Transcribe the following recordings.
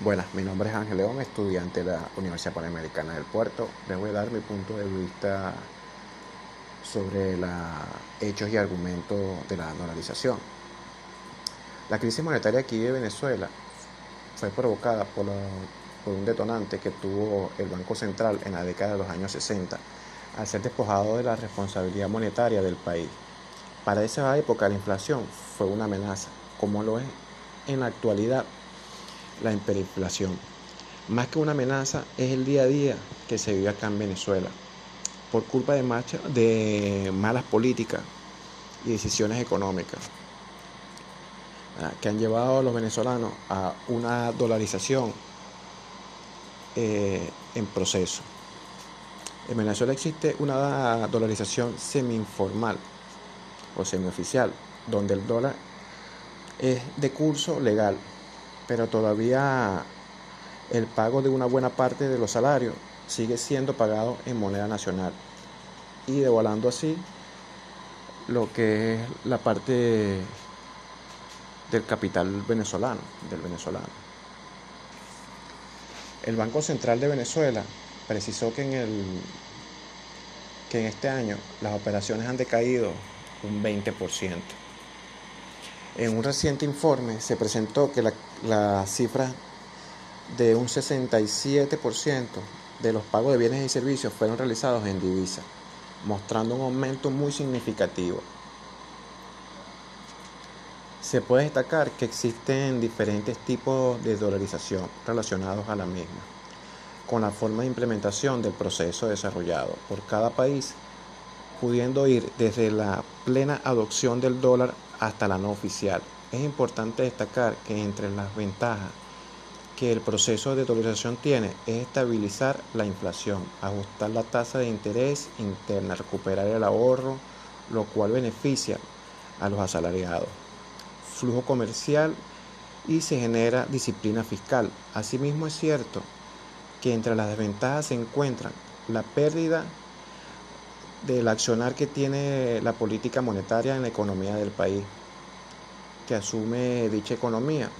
Buenas, mi nombre es Ángel León, estudiante de la Universidad Panamericana del Puerto. Les voy a dar mi punto de vista sobre los hechos y argumentos de la dolarización. La crisis monetaria aquí de Venezuela fue provocada por, por un detonante que tuvo el Banco Central en la década de los años 60 al ser despojado de la responsabilidad monetaria del país. Para esa época la inflación fue una amenaza, como lo es en la actualidad la hiperinflación. Más que una amenaza, es el día a día que se vive acá en Venezuela, por culpa de, malas políticas y decisiones económicas que han llevado a los venezolanos a una dolarización eh, en proceso. En Venezuela existe una dolarización semi-informal o semioficial, donde el dólar es de curso legal, pero todavía el pago de una buena parte de los salarios sigue siendo pagado en moneda nacional y devaluando así lo que es la parte del capital venezolano, del venezolano. El Banco Central de Venezuela precisó que en, el, que en este año las operaciones han decaído un 20%. En un reciente informe se presentó que la, cifra de un 67% de los pagos de bienes y servicios fueron realizados en divisa, mostrando un aumento muy significativo. Se puede destacar que existen diferentes tipos de dolarización relacionados a la misma, con la forma de implementación del proceso desarrollado por cada país, pudiendo ir desde la plena adopción del dólar hasta la no oficial. Es importante destacar que entre las ventajas que el proceso de dolarización tiene es estabilizar la inflación, ajustar la tasa de interés interna, recuperar el ahorro, lo cual beneficia a los asalariados, flujo comercial y se genera disciplina fiscal. Asimismo es cierto que entre las desventajas se encuentran la pérdida del accionar que tiene la política monetaria en la economía del país, que asume dicha economía,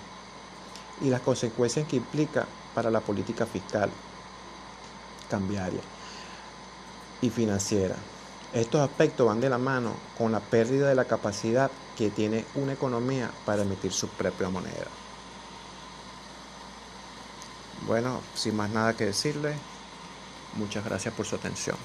y las consecuencias que implica para la política fiscal, cambiaria y financiera. Estos aspectos van de la mano con la pérdida de la capacidad que tiene una economía para emitir su propia moneda. Bueno, sin más nada que decirle, muchas gracias por su atención.